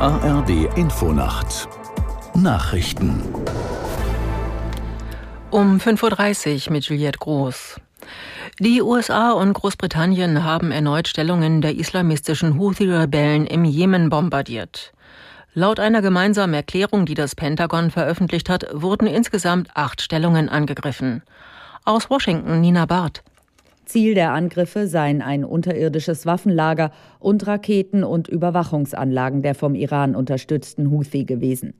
ARD Infonacht Nachrichten um 5.30 Uhr mit Juliette Groß. Die USA und Großbritannien haben erneut Stellungen der islamistischen Houthi-Rebellen im Jemen bombardiert. Laut einer gemeinsamen Erklärung, die das Pentagon veröffentlicht hat, wurden insgesamt acht Stellungen angegriffen. Aus Washington Nina Barth. Ziel der Angriffe seien ein unterirdisches Waffenlager und Raketen- und Überwachungsanlagen der vom Iran unterstützten Houthi gewesen.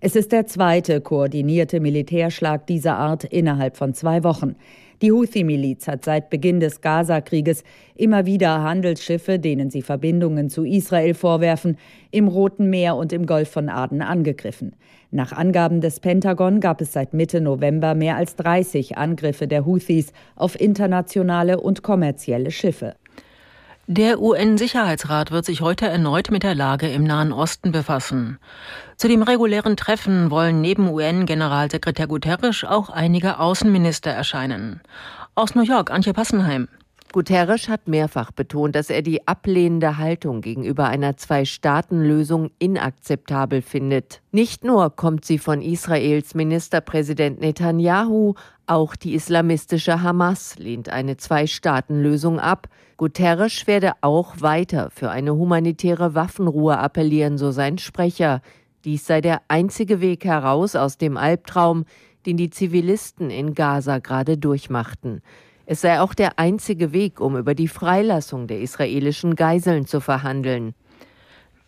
Es ist der zweite koordinierte Militärschlag dieser Art innerhalb von zwei Wochen. Die Houthi-Miliz hat seit Beginn des Gaza-Krieges immer wieder Handelsschiffe, denen sie Verbindungen zu Israel vorwerfen, im Roten Meer und im Golf von Aden angegriffen. Nach Angaben des Pentagon gab es seit Mitte November mehr als 30 Angriffe der Houthis auf internationale und kommerzielle Schiffe. Der UN-Sicherheitsrat wird sich heute erneut mit der Lage im Nahen Osten befassen. Zu dem regulären Treffen wollen neben UN-Generalsekretär Guterres auch einige Außenminister erscheinen. Aus New York, Antje Passenheim. Guterres hat mehrfach betont, dass er die ablehnende Haltung gegenüber einer Zwei-Staaten-Lösung inakzeptabel findet. Nicht nur kommt sie von Israels Ministerpräsident Netanyahu, auch die islamistische Hamas lehnt eine Zwei-Staaten-Lösung ab. Guterres werde auch weiter für eine humanitäre Waffenruhe appellieren, so sein Sprecher. Dies sei der einzige Weg heraus aus dem Albtraum, den die Zivilisten in Gaza gerade durchmachten. Es sei auch der einzige Weg, um über die Freilassung der israelischen Geiseln zu verhandeln.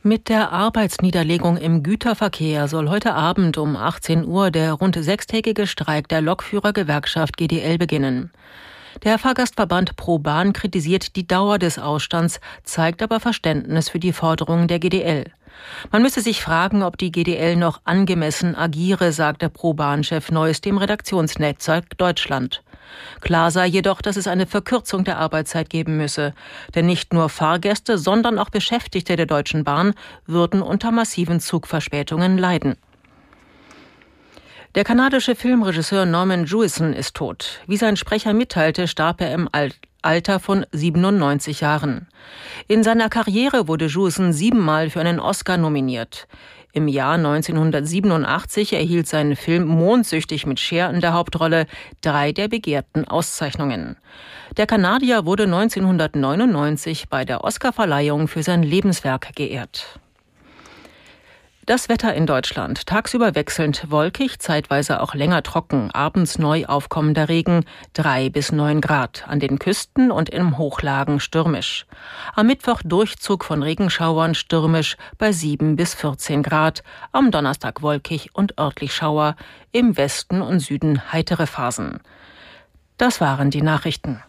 Mit der Arbeitsniederlegung im Güterverkehr soll heute Abend um 18 Uhr der rund sechstägige Streik der Lokführergewerkschaft GDL beginnen. Der Fahrgastverband Pro Bahn kritisiert die Dauer des Ausstands, zeigt aber Verständnis für die Forderungen der GDL. Man müsse sich fragen, ob die GDL noch angemessen agiere, sagte Pro-Bahn-Chef Neuss dem Redaktionsnetzwerk Deutschland. Klar sei jedoch, dass es eine Verkürzung der Arbeitszeit geben müsse, denn nicht nur Fahrgäste, sondern auch Beschäftigte der Deutschen Bahn würden unter massiven Zugverspätungen leiden. Der kanadische Filmregisseur Norman Jewison ist tot. Wie sein Sprecher mitteilte, starb er im Alter von 97 Jahren. In seiner Karriere wurde Jewison siebenmal für einen Oscar nominiert. Im Jahr 1987 erhielt sein Film Mondsüchtig mit Cher in der Hauptrolle drei der begehrten Auszeichnungen. Der Kanadier wurde 1999 bei der Oscarverleihung für sein Lebenswerk geehrt. Das Wetter in Deutschland. Tagsüber wechselnd wolkig, zeitweise auch länger trocken. Abends neu aufkommender Regen, drei bis neun Grad. An den Küsten und im Hochlagen stürmisch. Am Mittwoch Durchzug von Regenschauern stürmisch bei sieben bis 14 Grad. Am Donnerstag wolkig und örtlich Schauer. Im Westen und Süden heitere Phasen. Das waren die Nachrichten.